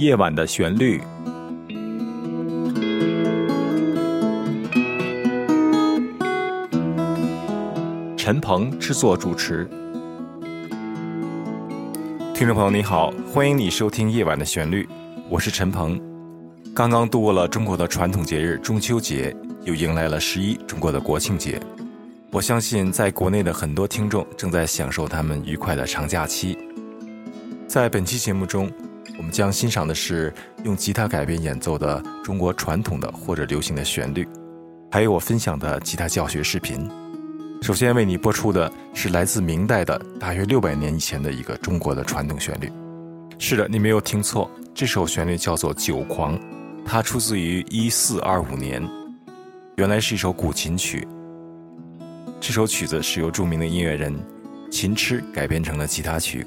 夜晚的旋律，陈鹏制作主持。听众朋友，你好，欢迎你收听《夜晚的旋律》，我是陈鹏。刚刚度过了中国的传统节日中秋节，又迎来了十一中国的国庆节。我相信，在国内的很多听众正在享受他们愉快的长假期。在本期节目中，我们将欣赏的是用吉他改编演奏的中国传统的或者流行的旋律，还有我分享的吉他教学视频。首先为你播出的是来自明代的大约六百年以前的一个中国的传统旋律。是的，你没有听错，这首旋律叫做《酒狂》，它出自于一四二五年，原来是一首古琴曲。这首曲子是由著名的音乐人秦痴改编成了吉他曲。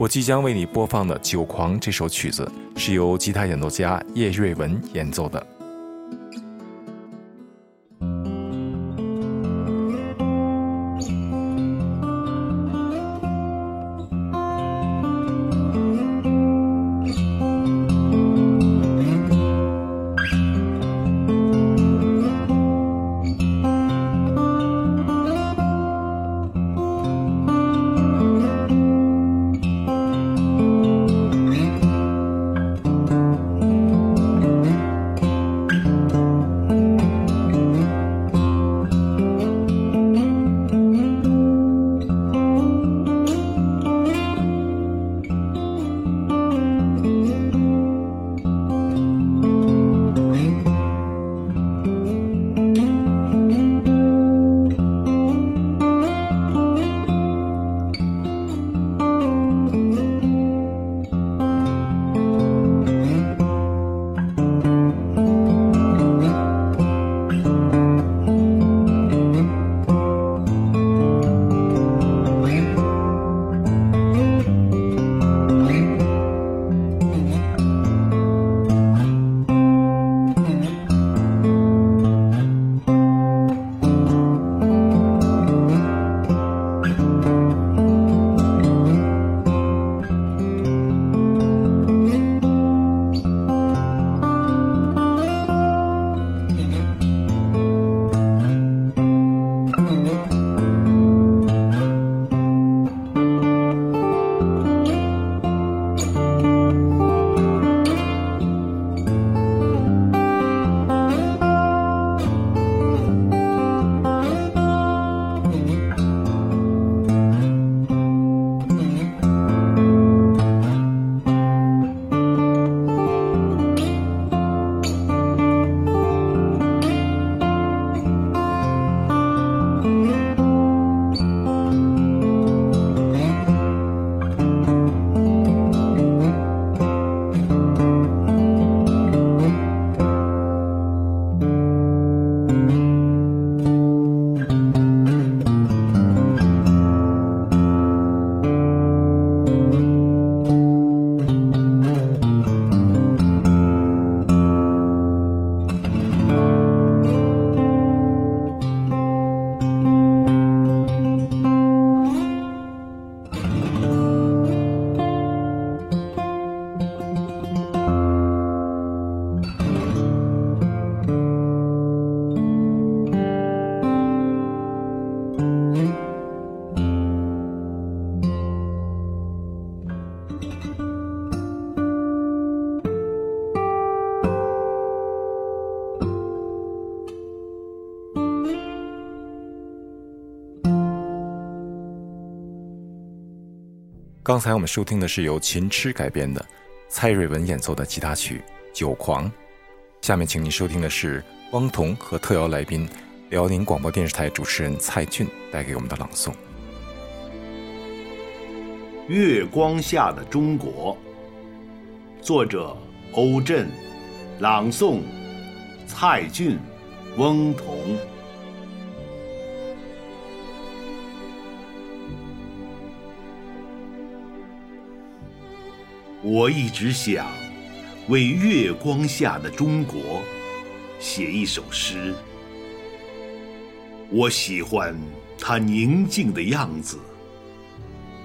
我即将为你播放的《酒狂》这首曲子是由吉他演奏家叶瑞文演奏的。刚才我们收听的是由秦痴改编的蔡瑞文演奏的吉他曲《酒狂》，下面请您收听的是汪彤和特邀来宾辽宁广播电视台主持人蔡俊带给我们的朗诵《月光下的中国》，作者欧震，朗诵蔡俊、翁彤。我一直想为月光下的中国写一首诗。我喜欢它宁静的样子，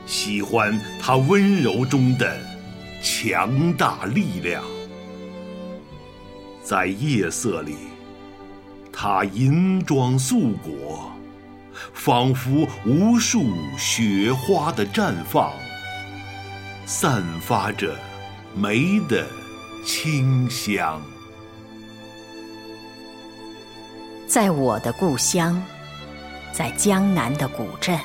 喜欢它温柔中的强大力量。在夜色里，它银装素裹，仿佛无数雪花的绽放，散发着梅的清香。在我的故乡，在江南的古镇，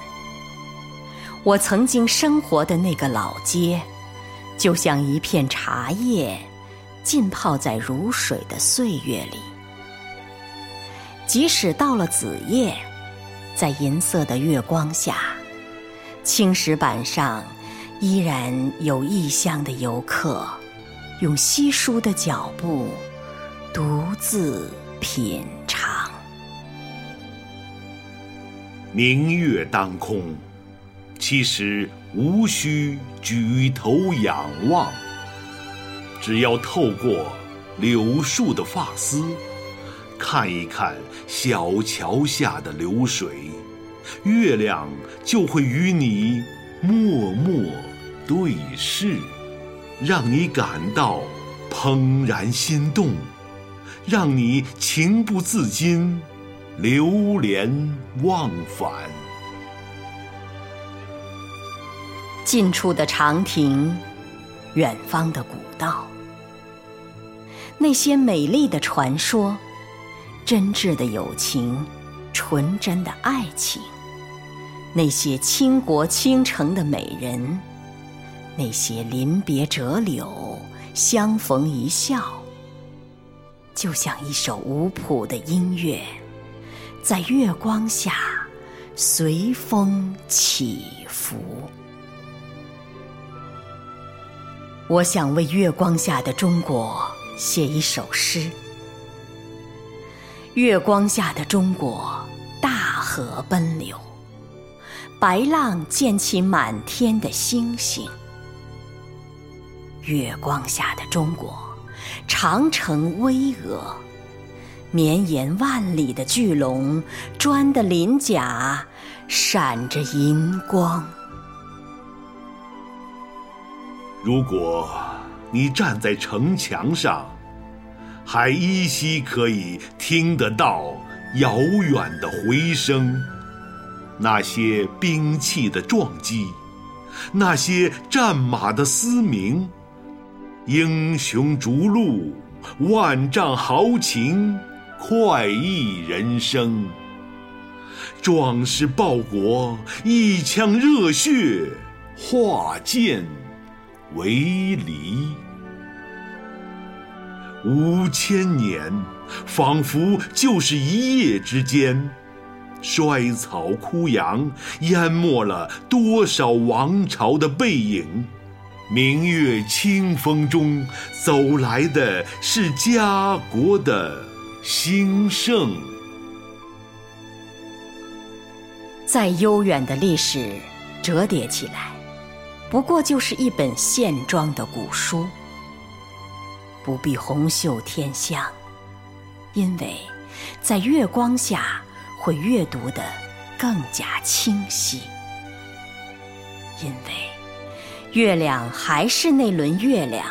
我曾经生活的那个老街，就像一片茶叶，浸泡在如水的岁月里。即使到了子夜，在银色的月光下，青石板上依然有异乡的游客，用稀疏的脚步，独自品尝。明月当空，其实无需举头仰望，只要透过柳树的发丝，看一看小桥下的流水，月亮就会与你默默对视，让你感到怦然心动，让你情不自禁。流连忘返，近处的长亭，远方的古道，那些美丽的传说，真挚的友情，纯真的爱情，那些倾国倾城的美人，那些临别折柳，相逢一笑，就像一首无谱的音乐。在月光下，随风起伏。我想为月光下的中国写一首诗。月光下的中国，大河奔流，白浪溅起满天的星星。月光下的中国，长城巍峨。绵延万里的巨龙，砖的鳞甲闪着银光。如果你站在城墙上，还依稀可以听得到遥远的回声，那些兵器的撞击，那些战马的嘶鸣，英雄逐鹿，万丈豪情。快意人生，壮士报国，一腔热血化剑为犁。五千年，仿佛就是一夜之间，衰草枯杨，淹没了多少王朝的背影。明月清风中，走来的是家国的。兴盛，再悠远的历史折叠起来，不过就是一本线装的古书，不必红袖添香，因为在月光下会阅读的更加清晰，因为月亮还是那轮月亮。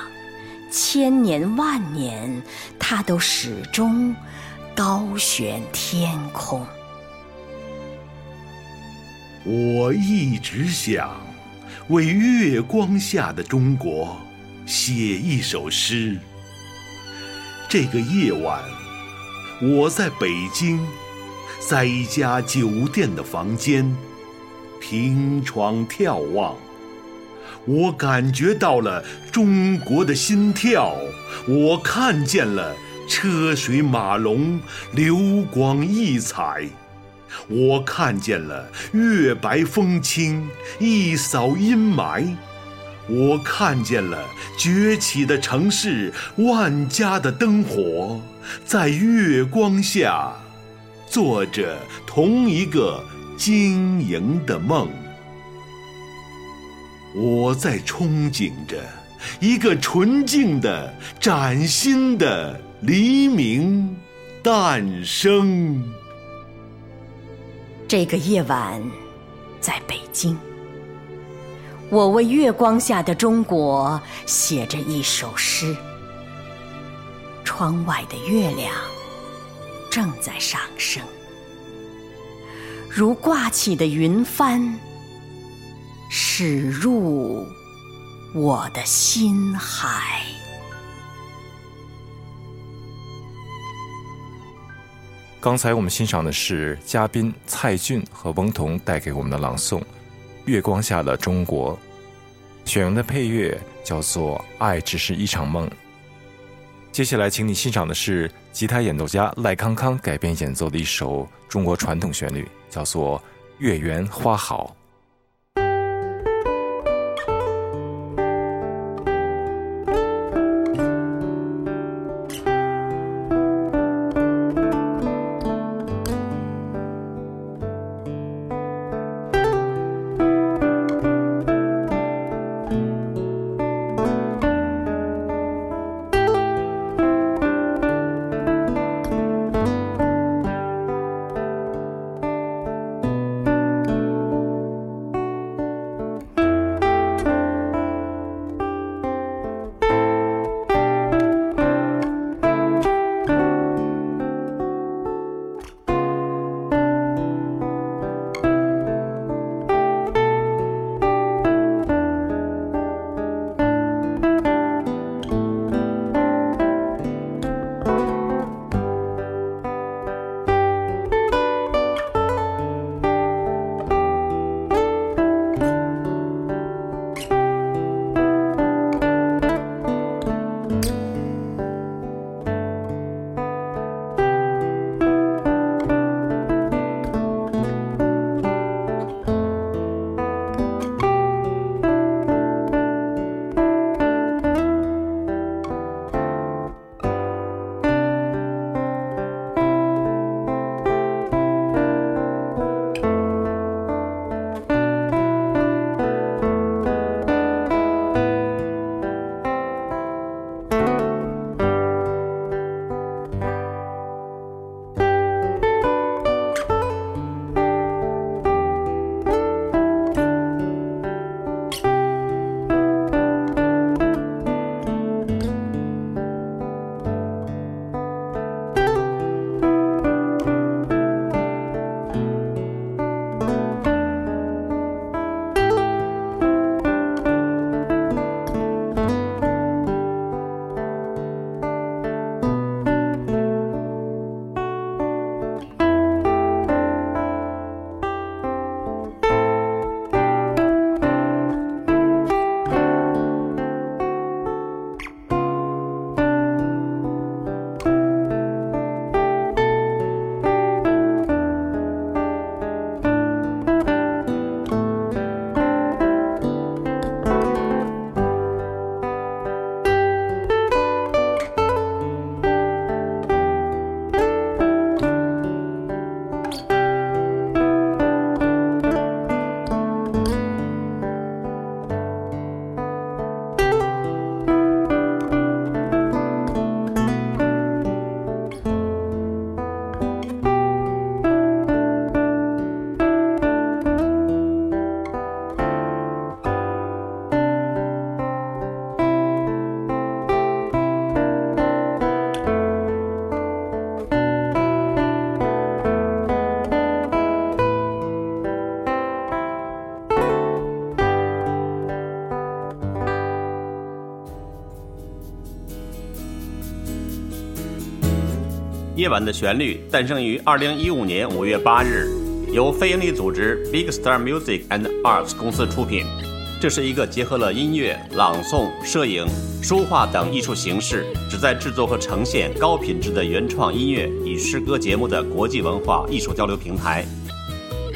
千年万年，它都始终高悬天空。我一直想为月光下的中国写一首诗。这个夜晚，我在北京，在一家酒店的房间，凭窗眺望。我感觉到了中国的心跳，我看见了车水马龙、流光溢彩，我看见了月白风清、一扫阴霾，我看见了崛起的城市、万家的灯火，在月光下，做着同一个晶莹的梦。我在憧憬着一个纯净的、崭新的黎明诞生。这个夜晚，在北京，我为月光下的中国写着一首诗。窗外的月亮正在上升，如挂起的云帆，驶入我的心海。刚才我们欣赏的是嘉宾蔡骏和翁同带给我们的朗诵《月光下的中国》，选用的配乐叫做《爱只是一场梦》。接下来，请你欣赏的是吉他演奏家赖康康改编演奏的一首中国传统旋律，叫做《月圆花好》。夜晚的旋律诞生于二零一五年五月八日，由非营利组织 Big Star Music and Arts 公司出品。这是一个结合了音乐、朗诵、摄影、书画等艺术形式，旨在制作和呈现高品质的原创音乐与诗歌节目的国际文化艺术交流平台。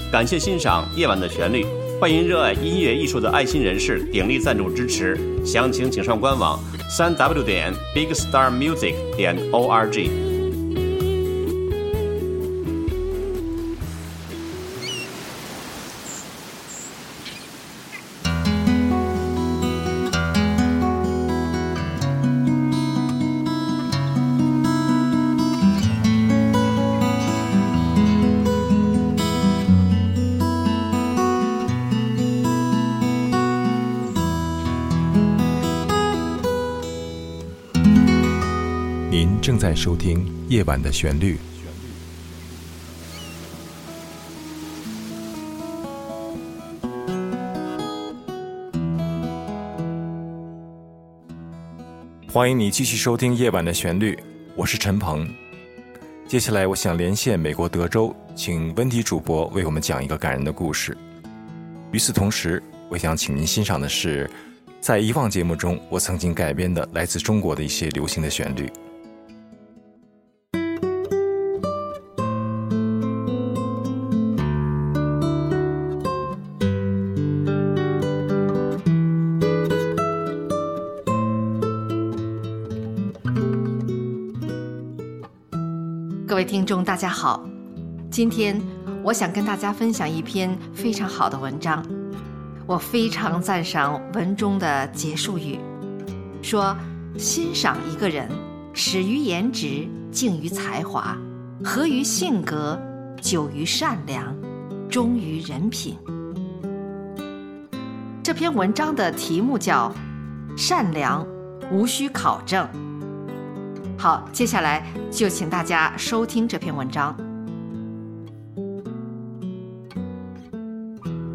感谢欣赏《夜晚的旋律》，欢迎热爱音乐艺术的爱心人士鼎力赞助支持。详情请上官网：三 w 点 bigstarmusic 点 org。收听《夜晚的旋律》。欢迎你继续收听《夜晚的旋律》，我是陈鹏。接下来，我想连线美国德州，请温迪主播为我们讲一个感人的故事。与此同时，我想请您欣赏的是，在以往节目中我曾经改编的来自中国的一些流行的旋律。听众，大家好。今天我想跟大家分享一篇非常好的文章。我非常赞赏文中的结束语，说：“欣赏一个人，始于颜值，敬于才华，合于性格，久于善良，忠于人品。”这篇文章的题目叫“善良，无需考证”。好，接下来就请大家收听这篇文章。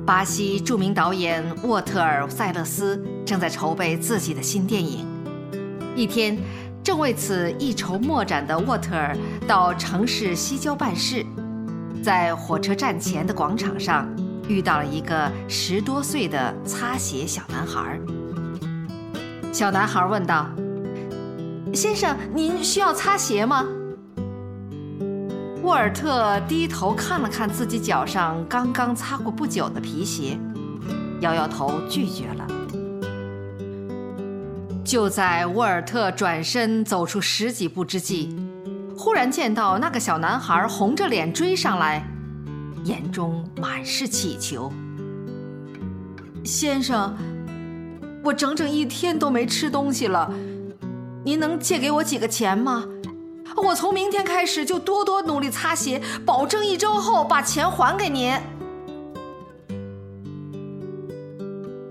巴西著名导演沃特尔·塞勒斯正在筹备自己的新电影。一天，正为此一筹莫展的沃特尔到城市西郊办事，在火车站前的广场上遇到了一个十多岁的擦鞋小男孩。小男孩问道。先生，您需要擦鞋吗？沃尔特低头看了看自己脚上刚刚擦过不久的皮鞋，摇摇头拒绝了。就在沃尔特转身走出十几步之际，忽然见到那个小男孩红着脸追上来，眼中满是乞求。先生，我整整一天都没吃东西了。您能借给我几个钱吗？我从明天开始就多多努力擦鞋，保证一周后把钱还给您。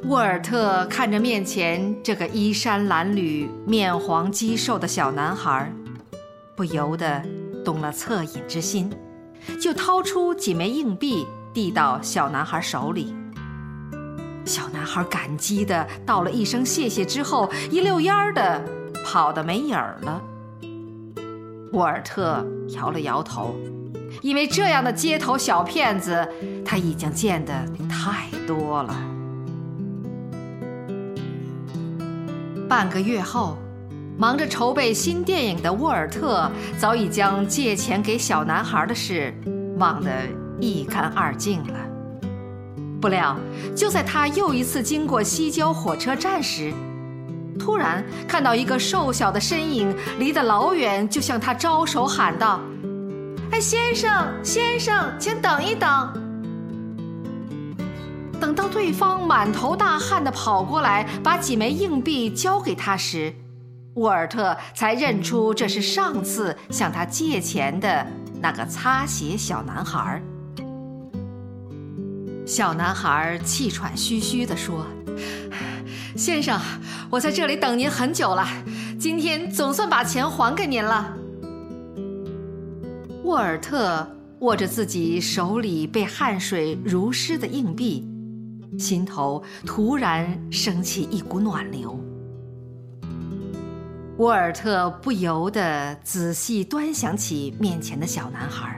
沃尔特看着面前这个衣衫褴褛、面黄肌瘦的小男孩，不由得动了恻隐之心，就掏出几枚硬币递到小男孩手里。小男孩感激的道了一声谢谢之后，一溜烟儿的。跑得没影儿了。沃尔特摇了摇头，因为这样的街头小骗子他已经见得太多了。半个月后，忙着筹备新电影的沃尔特早已将借钱给小男孩的事忘得一干二净了。不料，就在他又一次经过西郊火车站时，突然看到一个瘦小的身影，离得老远，就向他招手喊道：“哎，先生，先生，请等一等。”等到对方满头大汗的跑过来，把几枚硬币交给他时，沃尔特才认出这是上次向他借钱的那个擦鞋小男孩。小男孩气喘吁吁地说。先生，我在这里等您很久了，今天总算把钱还给您了。沃尔特握着自己手里被汗水濡湿的硬币，心头突然升起一股暖流。沃尔特不由得仔细端详起面前的小男孩。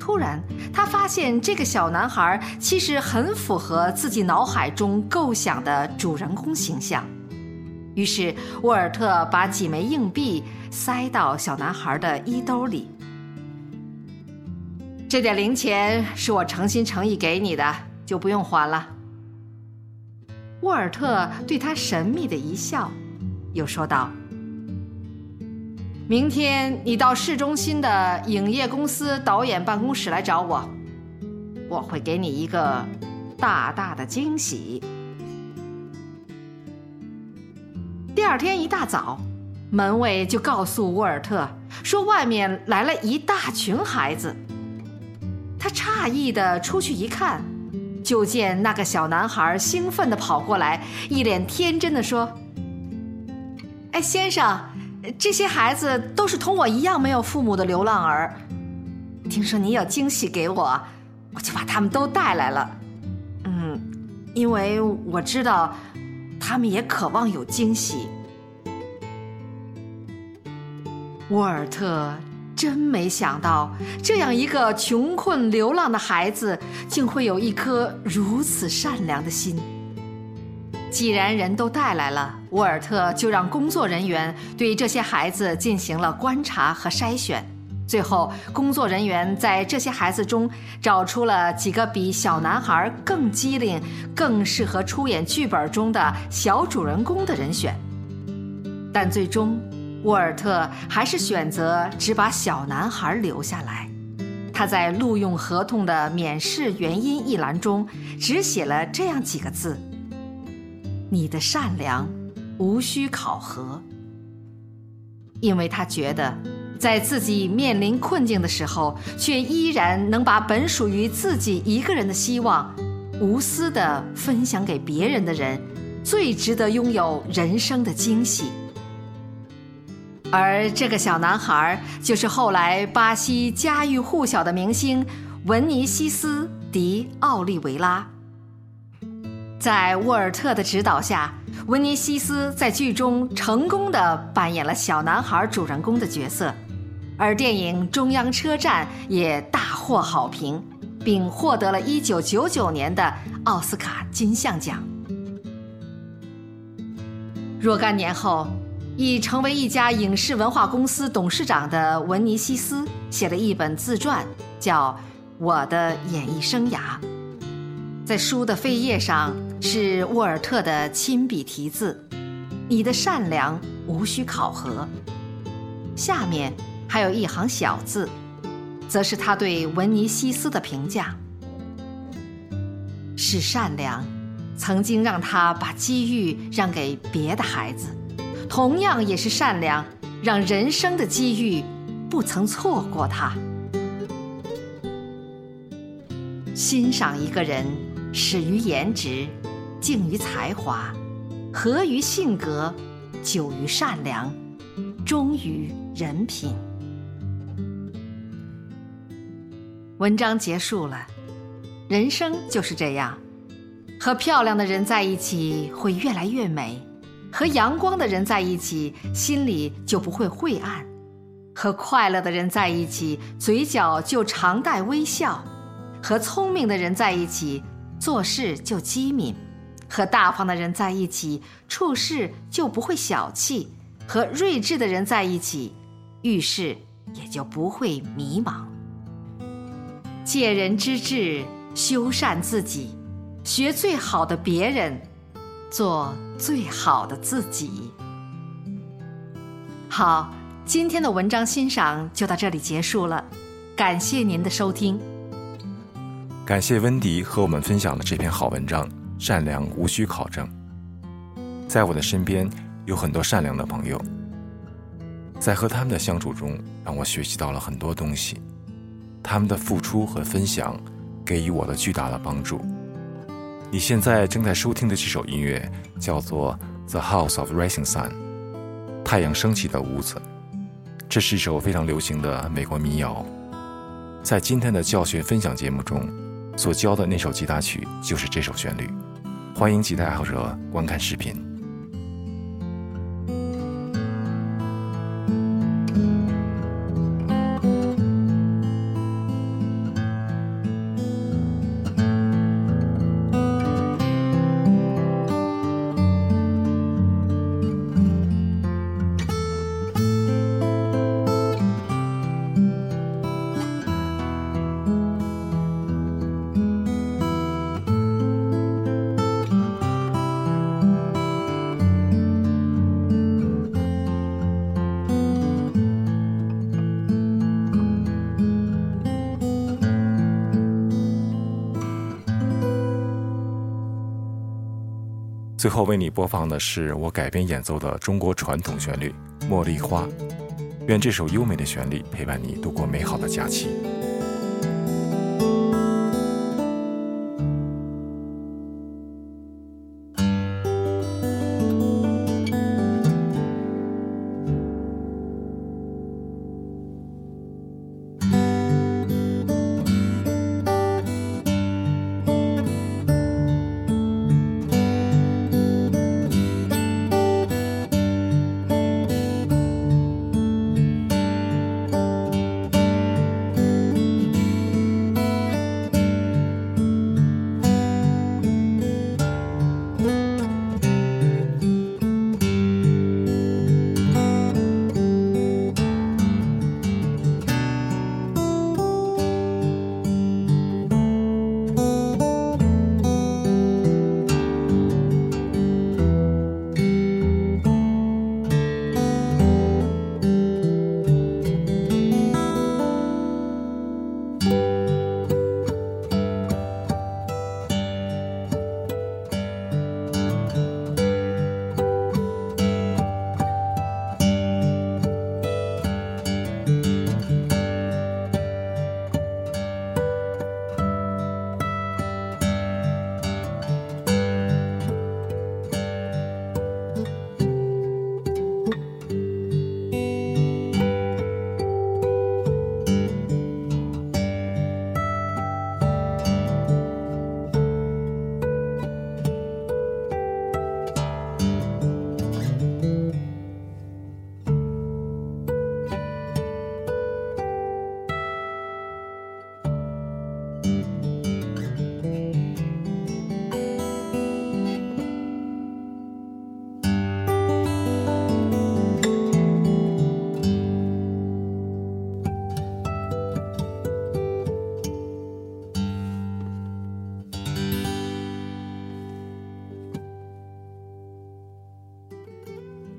突然，他发现这个小男孩其实很符合自己脑海中构想的主人公形象。于是，沃尔特把几枚硬币塞到小男孩的衣兜里。这点零钱是我诚心诚意给你的，就不用还了。沃尔特对他神秘的一笑，又说道。明天你到市中心的影业公司导演办公室来找我，我会给你一个大大的惊喜。第二天一大早，门卫就告诉沃尔特说外面来了一大群孩子。他诧异的出去一看，就见那个小男孩兴奋的跑过来，一脸天真的说：“哎，先生。”这些孩子都是同我一样没有父母的流浪儿。听说你有惊喜给我，我就把他们都带来了。嗯，因为我知道他们也渴望有惊喜。沃尔特真没想到，这样一个穷困流浪的孩子，竟会有一颗如此善良的心。既然人都带来了，沃尔特就让工作人员对这些孩子进行了观察和筛选。最后，工作人员在这些孩子中找出了几个比小男孩更机灵、更适合出演剧本中的小主人公的人选。但最终，沃尔特还是选择只把小男孩留下来。他在录用合同的免试原因一栏中只写了这样几个字。你的善良无需考核，因为他觉得，在自己面临困境的时候，却依然能把本属于自己一个人的希望，无私的分享给别人的人，最值得拥有人生的惊喜。而这个小男孩，就是后来巴西家喻户晓的明星文尼西斯·迪奥利维拉。在沃尔特的指导下，文尼西斯在剧中成功的扮演了小男孩主人公的角色，而电影《中央车站》也大获好评，并获得了一九九九年的奥斯卡金像奖。若干年后，已成为一家影视文化公司董事长的文尼西斯写了一本自传，叫《我的演艺生涯》。在书的扉页上。是沃尔特的亲笔题字，你的善良无需考核。下面还有一行小字，则是他对文尼西斯的评价：是善良，曾经让他把机遇让给别的孩子；同样也是善良，让人生的机遇不曾错过他。欣赏一个人，始于颜值。敬于才华，合于性格，久于善良，忠于人品。文章结束了，人生就是这样，和漂亮的人在一起会越来越美，和阳光的人在一起心里就不会晦暗，和快乐的人在一起嘴角就常带微笑，和聪明的人在一起做事就机敏。和大方的人在一起，处事就不会小气；和睿智的人在一起，遇事也就不会迷茫。借人之智，修缮自己，学最好的别人，做最好的自己。好，今天的文章欣赏就到这里结束了，感谢您的收听。感谢温迪和我们分享了这篇好文章。善良无需考证，在我的身边有很多善良的朋友，在和他们的相处中，让我学习到了很多东西。他们的付出和分享给予我了巨大的帮助。你现在正在收听的这首音乐叫做《The House of Rising Sun》，太阳升起的屋子。这是一首非常流行的美国民谣，在今天的教学分享节目中所教的那首吉他曲就是这首旋律。欢迎吉他爱好者观看视频。后为你播放的是我改编演奏的中国传统旋律《茉莉花》，愿这首优美的旋律陪伴你度过美好的假期。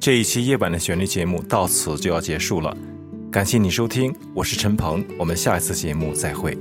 这一期夜晚的旋律节目到此就要结束了，感谢你收听，我是陈鹏，我们下一次节目再会。